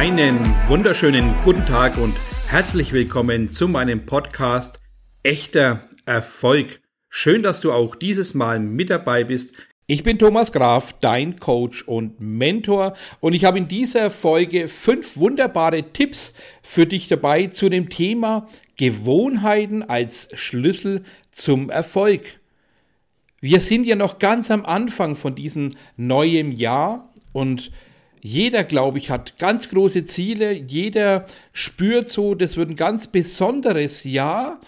Einen wunderschönen guten Tag und herzlich willkommen zu meinem Podcast Echter Erfolg. Schön, dass du auch dieses Mal mit dabei bist. Ich bin Thomas Graf, dein Coach und Mentor und ich habe in dieser Folge fünf wunderbare Tipps für dich dabei zu dem Thema Gewohnheiten als Schlüssel zum Erfolg. Wir sind ja noch ganz am Anfang von diesem neuen Jahr und jeder, glaube ich, hat ganz große Ziele. Jeder spürt so, das wird ein ganz besonderes Jahr.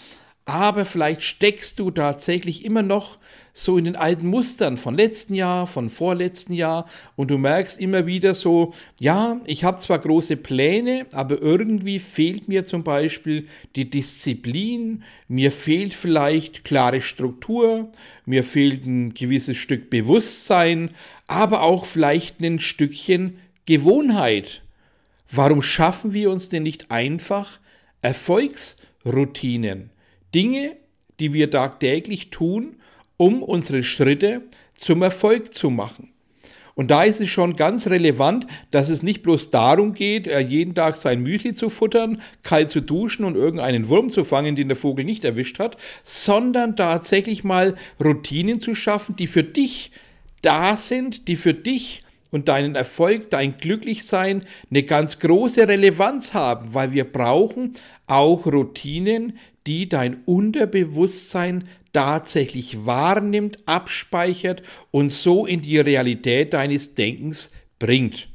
Aber vielleicht steckst du tatsächlich immer noch so in den alten Mustern von letzten Jahr, von vorletzten Jahr und du merkst immer wieder so, ja, ich habe zwar große Pläne, aber irgendwie fehlt mir zum Beispiel die Disziplin, mir fehlt vielleicht klare Struktur, mir fehlt ein gewisses Stück Bewusstsein, aber auch vielleicht ein Stückchen Gewohnheit. Warum schaffen wir uns denn nicht einfach Erfolgsroutinen? Dinge, die wir tagtäglich tun, um unsere Schritte zum Erfolg zu machen. Und da ist es schon ganz relevant, dass es nicht bloß darum geht, äh, jeden Tag sein Müsli zu futtern, kalt zu duschen und irgendeinen Wurm zu fangen, den der Vogel nicht erwischt hat, sondern tatsächlich mal Routinen zu schaffen, die für dich da sind, die für dich und deinen Erfolg, dein Glücklichsein eine ganz große Relevanz haben, weil wir brauchen auch Routinen, die dein Unterbewusstsein tatsächlich wahrnimmt, abspeichert und so in die Realität deines Denkens bringt.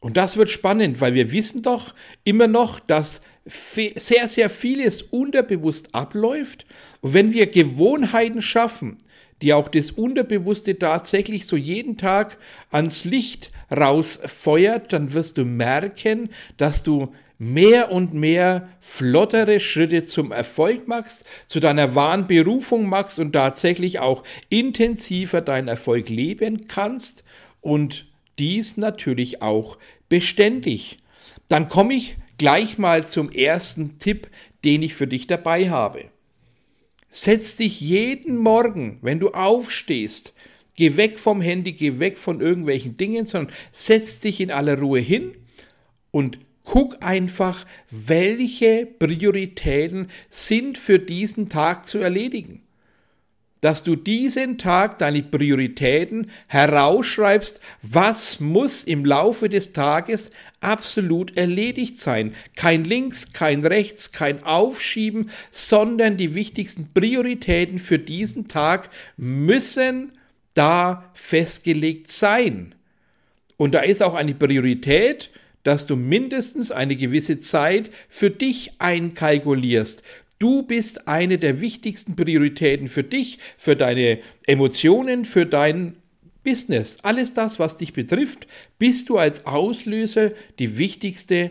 Und das wird spannend, weil wir wissen doch immer noch, dass sehr, sehr vieles unterbewusst abläuft. Und wenn wir Gewohnheiten schaffen, die auch das Unterbewusste tatsächlich so jeden Tag ans Licht rausfeuert, dann wirst du merken, dass du mehr und mehr flottere Schritte zum Erfolg machst, zu deiner wahren Berufung machst und tatsächlich auch intensiver deinen Erfolg leben kannst und dies natürlich auch beständig. Dann komme ich gleich mal zum ersten Tipp, den ich für dich dabei habe. Setz dich jeden Morgen, wenn du aufstehst, geh weg vom Handy, geh weg von irgendwelchen Dingen, sondern setz dich in aller Ruhe hin und guck einfach, welche Prioritäten sind für diesen Tag zu erledigen dass du diesen Tag deine Prioritäten herausschreibst, was muss im Laufe des Tages absolut erledigt sein. Kein links, kein rechts, kein Aufschieben, sondern die wichtigsten Prioritäten für diesen Tag müssen da festgelegt sein. Und da ist auch eine Priorität, dass du mindestens eine gewisse Zeit für dich einkalkulierst. Du bist eine der wichtigsten Prioritäten für dich, für deine Emotionen, für dein Business. Alles das, was dich betrifft, bist du als Auslöser die wichtigste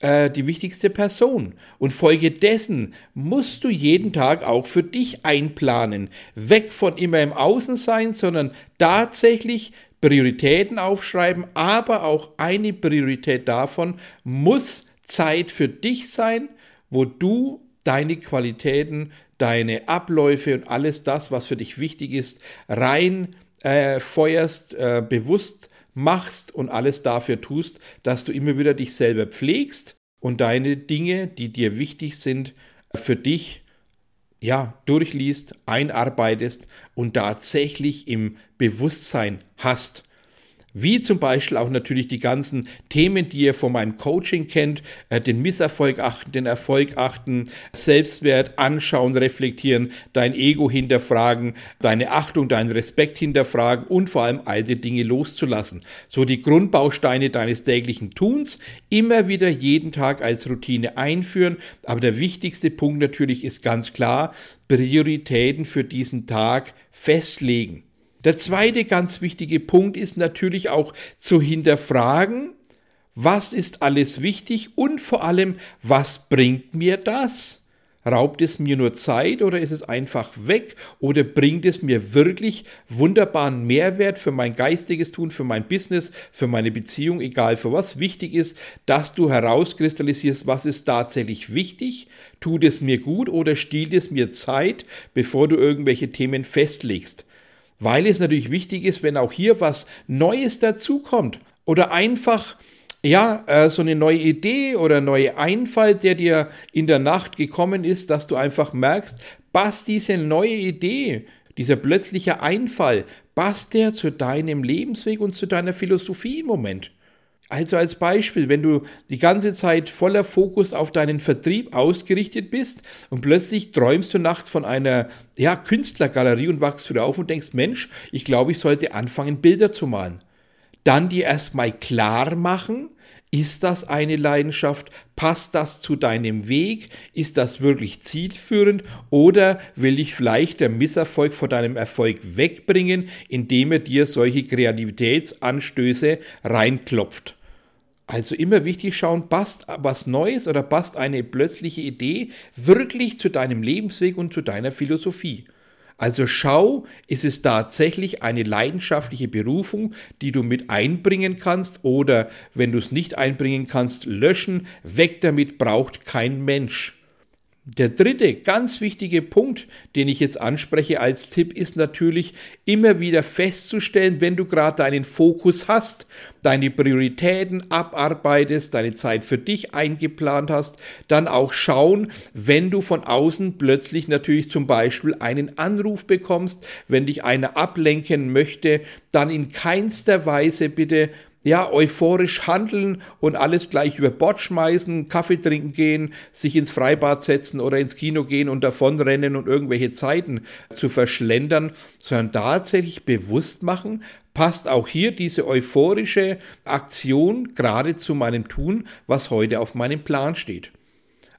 äh, die wichtigste Person. Und folge dessen musst du jeden Tag auch für dich einplanen. Weg von immer im Außen sein, sondern tatsächlich Prioritäten aufschreiben, aber auch eine Priorität davon muss Zeit für dich sein, wo du deine Qualitäten, deine Abläufe und alles das, was für dich wichtig ist, rein äh, feuerst, äh, bewusst machst und alles dafür tust, dass du immer wieder dich selber pflegst und deine Dinge, die dir wichtig sind, für dich ja durchliest, einarbeitest und tatsächlich im Bewusstsein hast. Wie zum Beispiel auch natürlich die ganzen Themen, die ihr von meinem Coaching kennt, äh, den Misserfolg achten, den Erfolg achten, Selbstwert anschauen, reflektieren, dein Ego hinterfragen, deine Achtung, deinen Respekt hinterfragen und vor allem alte Dinge loszulassen. So die Grundbausteine deines täglichen Tuns immer wieder jeden Tag als Routine einführen. Aber der wichtigste Punkt natürlich ist ganz klar, Prioritäten für diesen Tag festlegen. Der zweite ganz wichtige Punkt ist natürlich auch zu hinterfragen, was ist alles wichtig und vor allem, was bringt mir das? Raubt es mir nur Zeit oder ist es einfach weg oder bringt es mir wirklich wunderbaren Mehrwert für mein geistiges Tun, für mein Business, für meine Beziehung, egal für was wichtig ist, dass du herauskristallisierst, was ist tatsächlich wichtig, tut es mir gut oder stiehlt es mir Zeit, bevor du irgendwelche Themen festlegst weil es natürlich wichtig ist, wenn auch hier was Neues dazukommt oder einfach ja, äh, so eine neue Idee oder neue Einfall, der dir in der Nacht gekommen ist, dass du einfach merkst, passt diese neue Idee, dieser plötzliche Einfall, passt der zu deinem Lebensweg und zu deiner Philosophie im Moment? Also als Beispiel, wenn du die ganze Zeit voller Fokus auf deinen Vertrieb ausgerichtet bist und plötzlich träumst du nachts von einer ja, Künstlergalerie und wachst du auf und denkst, Mensch, ich glaube, ich sollte anfangen, Bilder zu malen. Dann dir erstmal klar machen, ist das eine Leidenschaft? Passt das zu deinem Weg? Ist das wirklich zielführend? Oder will ich vielleicht der Misserfolg vor deinem Erfolg wegbringen, indem er dir solche Kreativitätsanstöße reinklopft? Also immer wichtig schauen, passt was Neues oder passt eine plötzliche Idee wirklich zu deinem Lebensweg und zu deiner Philosophie. Also schau, ist es tatsächlich eine leidenschaftliche Berufung, die du mit einbringen kannst oder wenn du es nicht einbringen kannst, löschen, weg damit braucht kein Mensch. Der dritte ganz wichtige Punkt, den ich jetzt anspreche als Tipp, ist natürlich immer wieder festzustellen, wenn du gerade deinen Fokus hast, deine Prioritäten abarbeitest, deine Zeit für dich eingeplant hast, dann auch schauen, wenn du von außen plötzlich natürlich zum Beispiel einen Anruf bekommst, wenn dich einer ablenken möchte, dann in keinster Weise bitte ja, euphorisch handeln und alles gleich über Bord schmeißen, Kaffee trinken gehen, sich ins Freibad setzen oder ins Kino gehen und davonrennen und irgendwelche Zeiten zu verschlendern, sondern tatsächlich bewusst machen, passt auch hier diese euphorische Aktion gerade zu meinem Tun, was heute auf meinem Plan steht.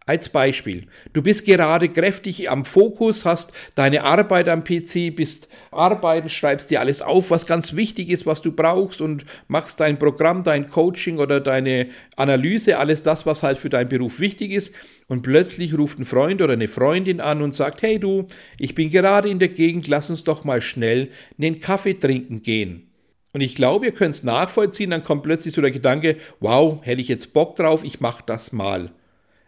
Als Beispiel, du bist gerade kräftig am Fokus, hast deine Arbeit am PC, bist arbeiten, schreibst dir alles auf, was ganz wichtig ist, was du brauchst und machst dein Programm, dein Coaching oder deine Analyse, alles das, was halt für deinen Beruf wichtig ist. Und plötzlich ruft ein Freund oder eine Freundin an und sagt, hey du, ich bin gerade in der Gegend, lass uns doch mal schnell einen Kaffee trinken gehen. Und ich glaube, ihr könnt es nachvollziehen, dann kommt plötzlich so der Gedanke, wow, hätte ich jetzt Bock drauf, ich mach das mal.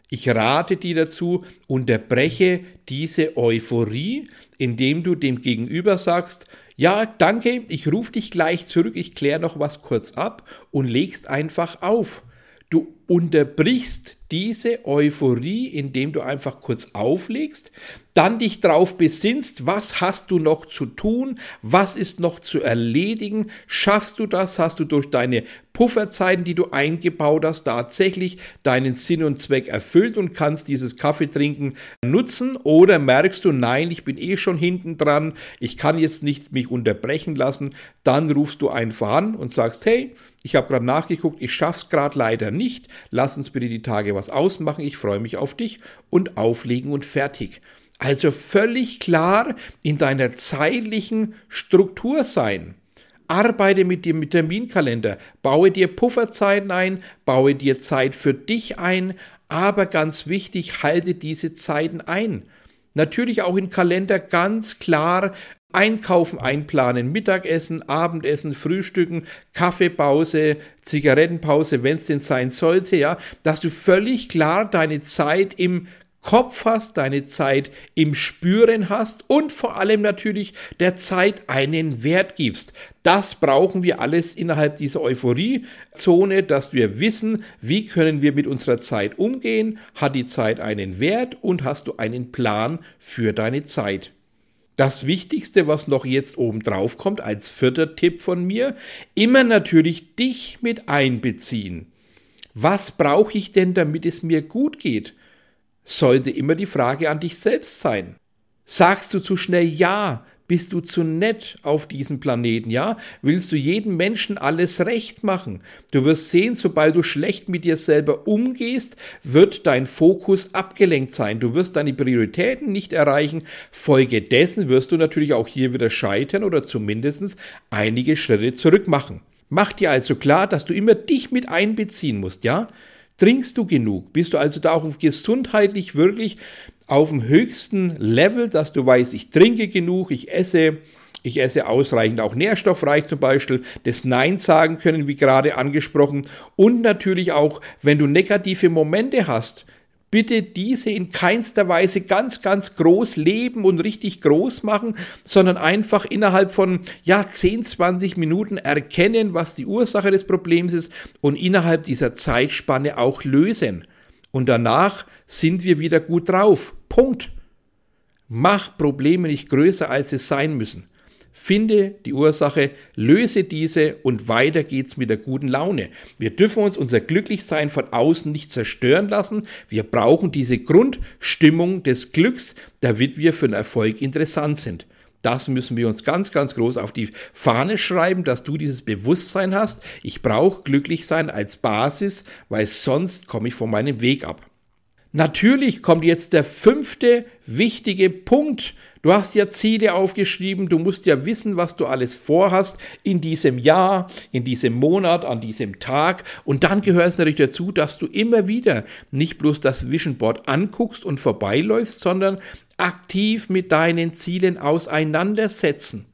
Ich rate dir dazu, unterbreche diese Euphorie, indem du dem Gegenüber sagst, ja, danke, ich rufe dich gleich zurück, ich kläre noch was kurz ab und legst einfach auf. Du unterbrichst diese Euphorie, indem du einfach kurz auflegst, dann dich darauf besinnst, was hast du noch zu tun, was ist noch zu erledigen, schaffst du das, hast du durch deine Pufferzeiten, die du eingebaut hast, tatsächlich deinen Sinn und Zweck erfüllt und kannst dieses Kaffeetrinken nutzen? Oder merkst du, nein, ich bin eh schon hinten dran, ich kann jetzt nicht mich unterbrechen lassen, dann rufst du einfach an und sagst, hey, ich habe gerade nachgeguckt, ich schaff's gerade leider nicht, lass uns bitte die Tage was ausmachen, ich freue mich auf dich und auflegen und fertig. Also völlig klar in deiner zeitlichen Struktur sein. Arbeite mit dem Terminkalender, baue dir Pufferzeiten ein, baue dir Zeit für dich ein, aber ganz wichtig, halte diese Zeiten ein. Natürlich auch im Kalender ganz klar Einkaufen einplanen, Mittagessen, Abendessen, Frühstücken, Kaffeepause, Zigarettenpause, wenn es denn sein sollte, ja, dass du völlig klar deine Zeit im Kopf hast, deine Zeit im Spüren hast und vor allem natürlich der Zeit einen Wert gibst. Das brauchen wir alles innerhalb dieser Euphoriezone, dass wir wissen, wie können wir mit unserer Zeit umgehen, hat die Zeit einen Wert und hast du einen Plan für deine Zeit. Das Wichtigste, was noch jetzt oben drauf kommt, als vierter Tipp von mir, immer natürlich dich mit einbeziehen. Was brauche ich denn, damit es mir gut geht? Sollte immer die Frage an dich selbst sein. Sagst du zu schnell Ja? Bist du zu nett auf diesem Planeten, ja? Willst du jedem Menschen alles recht machen? Du wirst sehen, sobald du schlecht mit dir selber umgehst, wird dein Fokus abgelenkt sein. Du wirst deine Prioritäten nicht erreichen. Folge dessen wirst du natürlich auch hier wieder scheitern oder zumindest einige Schritte zurück machen. Mach dir also klar, dass du immer dich mit einbeziehen musst, ja? Trinkst du genug? Bist du also da auch gesundheitlich wirklich auf dem höchsten Level, dass du weißt, ich trinke genug, ich esse, ich esse ausreichend auch nährstoffreich zum Beispiel, das Nein sagen können, wie gerade angesprochen. Und natürlich auch, wenn du negative Momente hast, bitte diese in keinster Weise ganz, ganz groß leben und richtig groß machen, sondern einfach innerhalb von ja, 10, 20 Minuten erkennen, was die Ursache des Problems ist und innerhalb dieser Zeitspanne auch lösen. Und danach sind wir wieder gut drauf. Punkt. Mach Probleme nicht größer, als sie sein müssen. Finde die Ursache, löse diese und weiter geht's mit der guten Laune. Wir dürfen uns unser Glücklichsein von außen nicht zerstören lassen. Wir brauchen diese Grundstimmung des Glücks, damit wir für den Erfolg interessant sind. Das müssen wir uns ganz, ganz groß auf die Fahne schreiben, dass du dieses Bewusstsein hast. Ich brauche glücklich sein als Basis, weil sonst komme ich von meinem Weg ab. Natürlich kommt jetzt der fünfte wichtige Punkt, Du hast ja Ziele aufgeschrieben, du musst ja wissen, was du alles vorhast in diesem Jahr, in diesem Monat, an diesem Tag. Und dann gehört es natürlich dazu, dass du immer wieder nicht bloß das Vision Board anguckst und vorbeiläufst, sondern aktiv mit deinen Zielen auseinandersetzen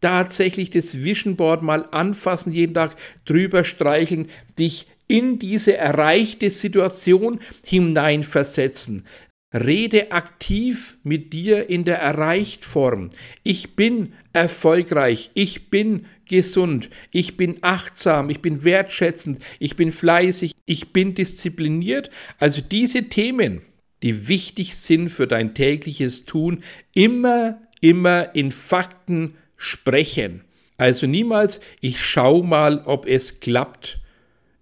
tatsächlich das Vision Board mal anfassen, jeden Tag drüber streicheln, dich in diese erreichte Situation hineinversetzen. Rede aktiv mit dir in der Erreichtform. Ich bin erfolgreich, ich bin gesund, ich bin achtsam, ich bin wertschätzend, ich bin fleißig, ich bin diszipliniert. Also diese Themen, die wichtig sind für dein tägliches Tun, immer, immer in Fakten sprechen. Also niemals, ich schau mal, ob es klappt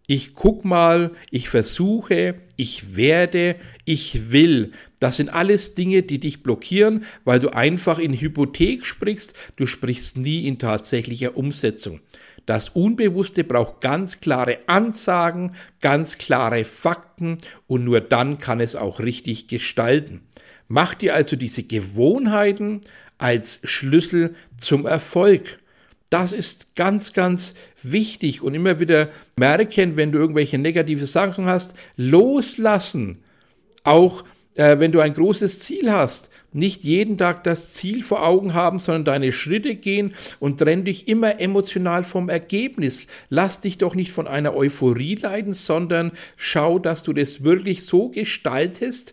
ich guck mal, ich versuche, ich werde, ich will. Das sind alles Dinge, die dich blockieren, weil du einfach in Hypothek sprichst, du sprichst nie in tatsächlicher Umsetzung. Das Unbewusste braucht ganz klare Ansagen, ganz klare Fakten und nur dann kann es auch richtig gestalten. Mach dir also diese Gewohnheiten als Schlüssel zum Erfolg. Das ist ganz, ganz wichtig und immer wieder merken, wenn du irgendwelche negative Sachen hast, loslassen. Auch äh, wenn du ein großes Ziel hast, nicht jeden Tag das Ziel vor Augen haben, sondern deine Schritte gehen und trenn dich immer emotional vom Ergebnis. Lass dich doch nicht von einer Euphorie leiden, sondern schau, dass du das wirklich so gestaltest,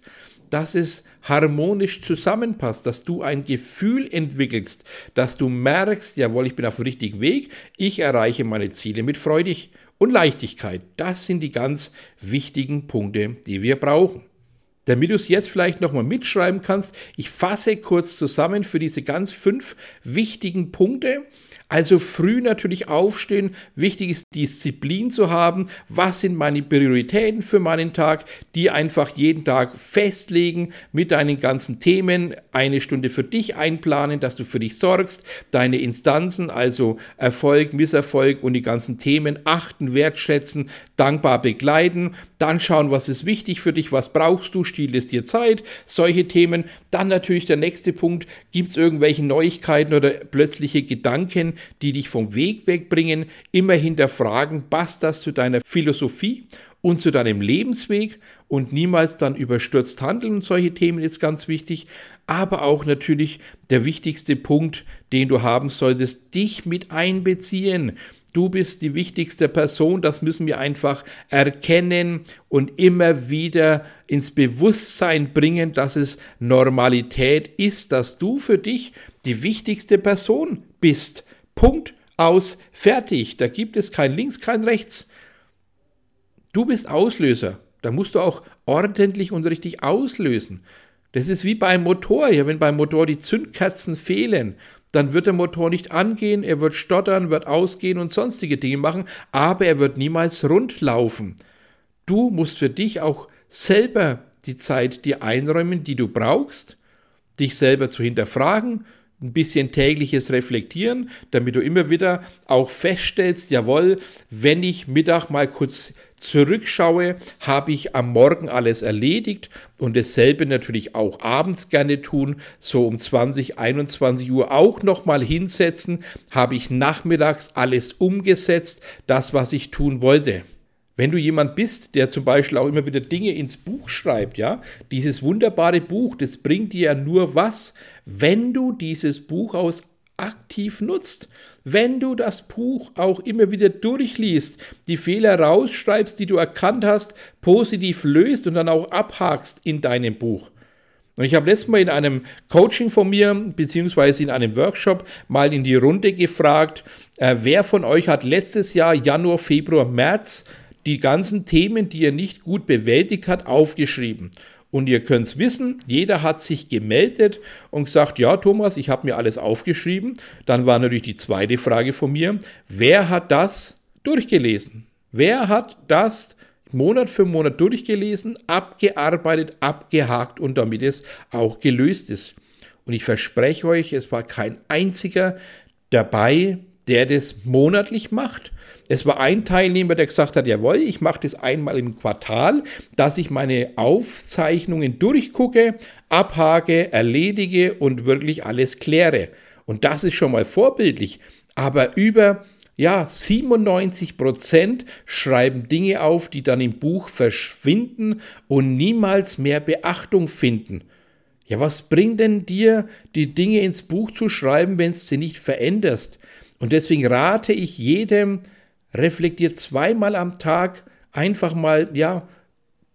dass es harmonisch zusammenpasst, dass du ein Gefühl entwickelst, dass du merkst, jawohl, ich bin auf dem richtigen Weg, ich erreiche meine Ziele mit Freudig und Leichtigkeit. Das sind die ganz wichtigen Punkte, die wir brauchen. Damit du es jetzt vielleicht nochmal mitschreiben kannst, ich fasse kurz zusammen für diese ganz fünf wichtigen Punkte. Also früh natürlich aufstehen. Wichtig ist Disziplin zu haben. Was sind meine Prioritäten für meinen Tag? Die einfach jeden Tag festlegen mit deinen ganzen Themen. Eine Stunde für dich einplanen, dass du für dich sorgst. Deine Instanzen, also Erfolg, Misserfolg und die ganzen Themen achten, wertschätzen, dankbar begleiten. Dann schauen, was ist wichtig für dich, was brauchst du, stiehlt es dir Zeit. Solche Themen. Dann natürlich der nächste Punkt. Gibt es irgendwelche Neuigkeiten oder plötzliche Gedanken, die dich vom Weg wegbringen, immer hinterfragen, passt das zu deiner Philosophie und zu deinem Lebensweg und niemals dann überstürzt handeln. Und solche Themen ist ganz wichtig. Aber auch natürlich der wichtigste Punkt, den du haben solltest, dich mit einbeziehen. Du bist die wichtigste Person, das müssen wir einfach erkennen und immer wieder ins Bewusstsein bringen, dass es Normalität ist, dass du für dich die wichtigste Person bist. Punkt aus, fertig. Da gibt es kein Links, kein Rechts. Du bist Auslöser. Da musst du auch ordentlich und richtig auslösen. Das ist wie beim Motor. Ja, wenn beim Motor die Zündkerzen fehlen, dann wird der Motor nicht angehen, er wird stottern, wird ausgehen und sonstige Dinge machen, aber er wird niemals rund laufen. Du musst für dich auch selber die Zeit dir einräumen, die du brauchst, dich selber zu hinterfragen, ein bisschen tägliches Reflektieren, damit du immer wieder auch feststellst, jawohl, wenn ich Mittag mal kurz zurückschaue, habe ich am Morgen alles erledigt und dasselbe natürlich auch abends gerne tun, so um 20, 21 Uhr auch nochmal hinsetzen, habe ich nachmittags alles umgesetzt, das, was ich tun wollte. Wenn du jemand bist, der zum Beispiel auch immer wieder Dinge ins Buch schreibt, ja, dieses wunderbare Buch, das bringt dir ja nur was, wenn du dieses Buch aus aktiv nutzt. Wenn du das Buch auch immer wieder durchliest, die Fehler rausschreibst, die du erkannt hast, positiv löst und dann auch abhakst in deinem Buch. Und ich habe letztes Mal in einem Coaching von mir, beziehungsweise in einem Workshop, mal in die Runde gefragt, äh, wer von euch hat letztes Jahr, Januar, Februar, März, die ganzen Themen, die er nicht gut bewältigt hat, aufgeschrieben. Und ihr könnt es wissen, jeder hat sich gemeldet und gesagt, ja Thomas, ich habe mir alles aufgeschrieben. Dann war natürlich die zweite Frage von mir, wer hat das durchgelesen? Wer hat das Monat für Monat durchgelesen, abgearbeitet, abgehakt und damit es auch gelöst ist? Und ich verspreche euch, es war kein einziger dabei, der das monatlich macht. Es war ein Teilnehmer, der gesagt hat, jawohl, ich mache das einmal im Quartal, dass ich meine Aufzeichnungen durchgucke, abhake, erledige und wirklich alles kläre. Und das ist schon mal vorbildlich. Aber über ja, 97 Prozent schreiben Dinge auf, die dann im Buch verschwinden und niemals mehr Beachtung finden. Ja, was bringt denn dir, die Dinge ins Buch zu schreiben, wenn du sie nicht veränderst? Und deswegen rate ich jedem, reflektiert zweimal am Tag einfach mal, ja,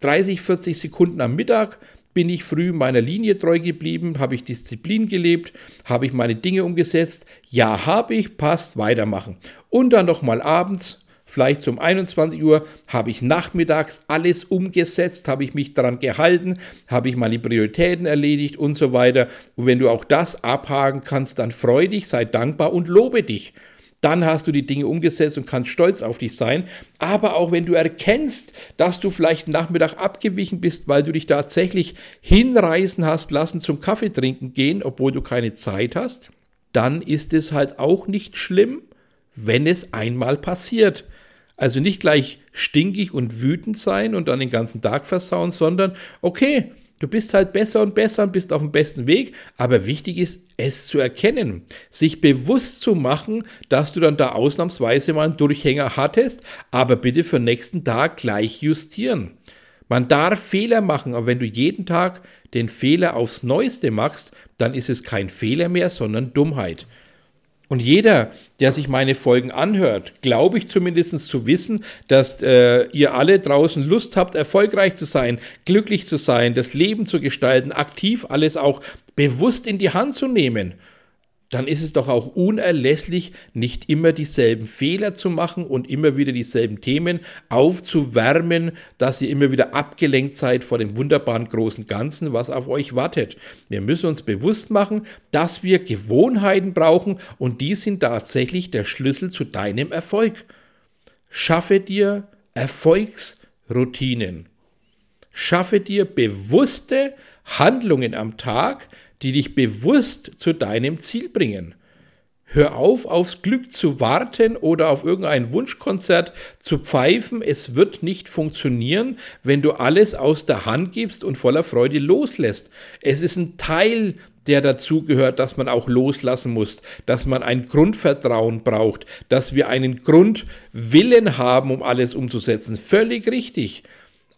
30, 40 Sekunden am Mittag. Bin ich früh meiner Linie treu geblieben? Habe ich Disziplin gelebt? Habe ich meine Dinge umgesetzt? Ja, habe ich, passt, weitermachen. Und dann nochmal abends, vielleicht um 21 Uhr, habe ich nachmittags alles umgesetzt, habe ich mich daran gehalten, habe ich meine Prioritäten erledigt und so weiter. Und wenn du auch das abhaken kannst, dann freu dich, sei dankbar und lobe dich. Dann hast du die Dinge umgesetzt und kannst stolz auf dich sein. Aber auch wenn du erkennst, dass du vielleicht Nachmittag abgewichen bist, weil du dich tatsächlich hinreißen hast lassen zum Kaffee trinken gehen, obwohl du keine Zeit hast, dann ist es halt auch nicht schlimm, wenn es einmal passiert. Also nicht gleich stinkig und wütend sein und dann den ganzen Tag versauen, sondern okay, du bist halt besser und besser und bist auf dem besten Weg, aber wichtig ist, es zu erkennen, sich bewusst zu machen, dass du dann da ausnahmsweise mal einen Durchhänger hattest, aber bitte für nächsten Tag gleich justieren. Man darf Fehler machen, aber wenn du jeden Tag den Fehler aufs Neueste machst, dann ist es kein Fehler mehr, sondern Dummheit. Und jeder, der sich meine Folgen anhört, glaube ich zumindest zu wissen, dass äh, ihr alle draußen Lust habt, erfolgreich zu sein, glücklich zu sein, das Leben zu gestalten, aktiv alles auch bewusst in die Hand zu nehmen dann ist es doch auch unerlässlich, nicht immer dieselben Fehler zu machen und immer wieder dieselben Themen aufzuwärmen, dass ihr immer wieder abgelenkt seid vor dem wunderbaren großen Ganzen, was auf euch wartet. Wir müssen uns bewusst machen, dass wir Gewohnheiten brauchen und die sind tatsächlich der Schlüssel zu deinem Erfolg. Schaffe dir Erfolgsroutinen. Schaffe dir bewusste Handlungen am Tag, die dich bewusst zu deinem Ziel bringen. Hör auf, aufs Glück zu warten oder auf irgendein Wunschkonzert zu pfeifen. Es wird nicht funktionieren, wenn du alles aus der Hand gibst und voller Freude loslässt. Es ist ein Teil, der dazugehört, dass man auch loslassen muss, dass man ein Grundvertrauen braucht, dass wir einen Grundwillen haben, um alles umzusetzen. Völlig richtig.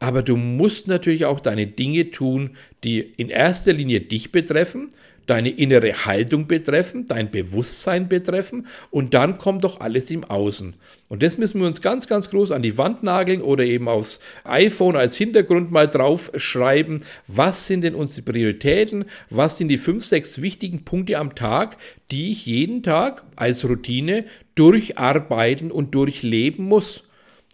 Aber du musst natürlich auch deine Dinge tun, die in erster Linie dich betreffen, deine innere Haltung betreffen, dein Bewusstsein betreffen und dann kommt doch alles im Außen. Und das müssen wir uns ganz, ganz groß an die Wand nageln oder eben aufs iPhone als Hintergrund mal draufschreiben. Was sind denn unsere Prioritäten? Was sind die fünf, sechs wichtigen Punkte am Tag, die ich jeden Tag als Routine durcharbeiten und durchleben muss?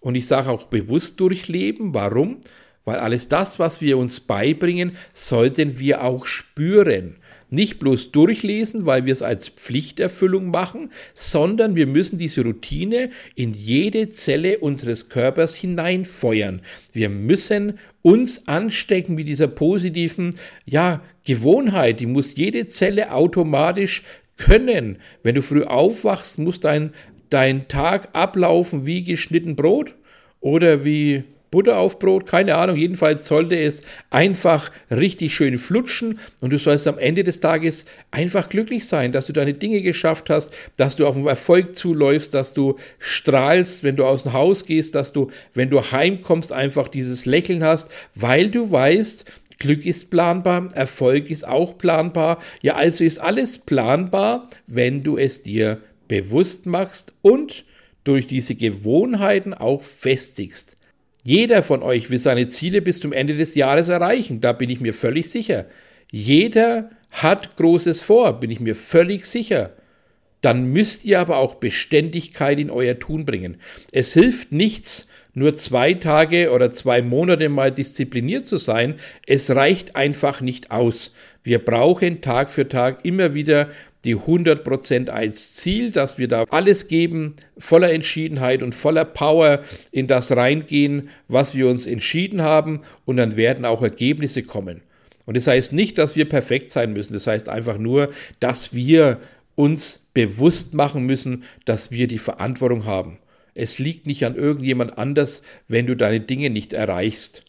Und ich sage auch bewusst durchleben. Warum? Weil alles das, was wir uns beibringen, sollten wir auch spüren. Nicht bloß durchlesen, weil wir es als Pflichterfüllung machen, sondern wir müssen diese Routine in jede Zelle unseres Körpers hineinfeuern. Wir müssen uns anstecken mit dieser positiven ja, Gewohnheit. Die muss jede Zelle automatisch können. Wenn du früh aufwachst, muss dein dein Tag ablaufen wie geschnitten Brot oder wie Butter auf Brot, keine Ahnung. Jedenfalls sollte es einfach richtig schön flutschen und du sollst am Ende des Tages einfach glücklich sein, dass du deine Dinge geschafft hast, dass du auf den Erfolg zuläufst, dass du strahlst, wenn du aus dem Haus gehst, dass du, wenn du heimkommst, einfach dieses Lächeln hast, weil du weißt, Glück ist planbar, Erfolg ist auch planbar. Ja, also ist alles planbar, wenn du es dir bewusst machst und durch diese Gewohnheiten auch festigst. Jeder von euch will seine Ziele bis zum Ende des Jahres erreichen, da bin ich mir völlig sicher. Jeder hat Großes vor, bin ich mir völlig sicher. Dann müsst ihr aber auch Beständigkeit in euer Tun bringen. Es hilft nichts, nur zwei Tage oder zwei Monate mal diszipliniert zu sein. Es reicht einfach nicht aus. Wir brauchen Tag für Tag immer wieder die 100% als Ziel, dass wir da alles geben, voller Entschiedenheit und voller Power in das reingehen, was wir uns entschieden haben und dann werden auch Ergebnisse kommen. Und das heißt nicht, dass wir perfekt sein müssen, das heißt einfach nur, dass wir uns bewusst machen müssen, dass wir die Verantwortung haben. Es liegt nicht an irgendjemand anders, wenn du deine Dinge nicht erreichst.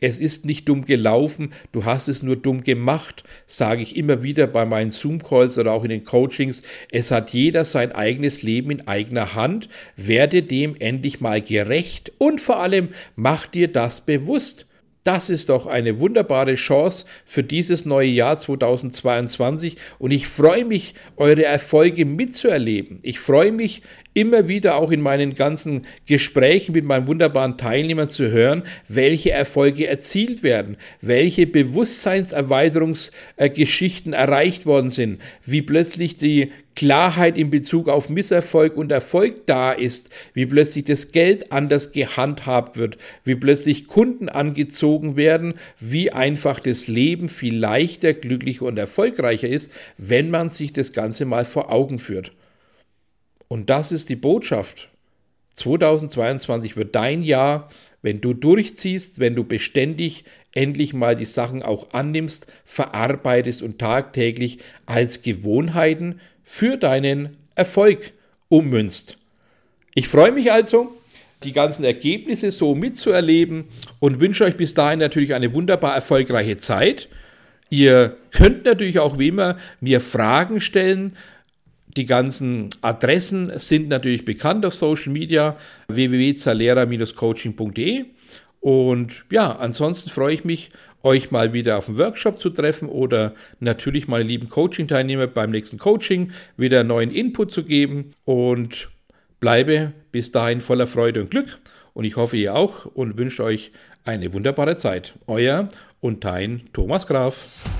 Es ist nicht dumm gelaufen, du hast es nur dumm gemacht, sage ich immer wieder bei meinen Zoom-Calls oder auch in den Coachings. Es hat jeder sein eigenes Leben in eigener Hand. Werde dem endlich mal gerecht und vor allem mach dir das bewusst. Das ist doch eine wunderbare Chance für dieses neue Jahr 2022 und ich freue mich, eure Erfolge mitzuerleben. Ich freue mich immer wieder auch in meinen ganzen Gesprächen mit meinen wunderbaren Teilnehmern zu hören, welche Erfolge erzielt werden, welche Bewusstseinserweiterungsgeschichten erreicht worden sind, wie plötzlich die Klarheit in Bezug auf Misserfolg und Erfolg da ist, wie plötzlich das Geld anders gehandhabt wird, wie plötzlich Kunden angezogen werden, wie einfach das Leben viel leichter, glücklicher und erfolgreicher ist, wenn man sich das Ganze mal vor Augen führt. Und das ist die Botschaft. 2022 wird dein Jahr, wenn du durchziehst, wenn du beständig endlich mal die Sachen auch annimmst, verarbeitest und tagtäglich als Gewohnheiten für deinen Erfolg ummünzt. Ich freue mich also, die ganzen Ergebnisse so mitzuerleben und wünsche euch bis dahin natürlich eine wunderbar erfolgreiche Zeit. Ihr könnt natürlich auch wie immer mir Fragen stellen. Die ganzen Adressen sind natürlich bekannt auf Social Media www.zalera-coaching.de und ja, ansonsten freue ich mich euch mal wieder auf dem Workshop zu treffen oder natürlich meine lieben Coaching-Teilnehmer beim nächsten Coaching wieder neuen Input zu geben und bleibe bis dahin voller Freude und Glück und ich hoffe ihr auch und wünsche euch eine wunderbare Zeit. Euer und dein Thomas Graf.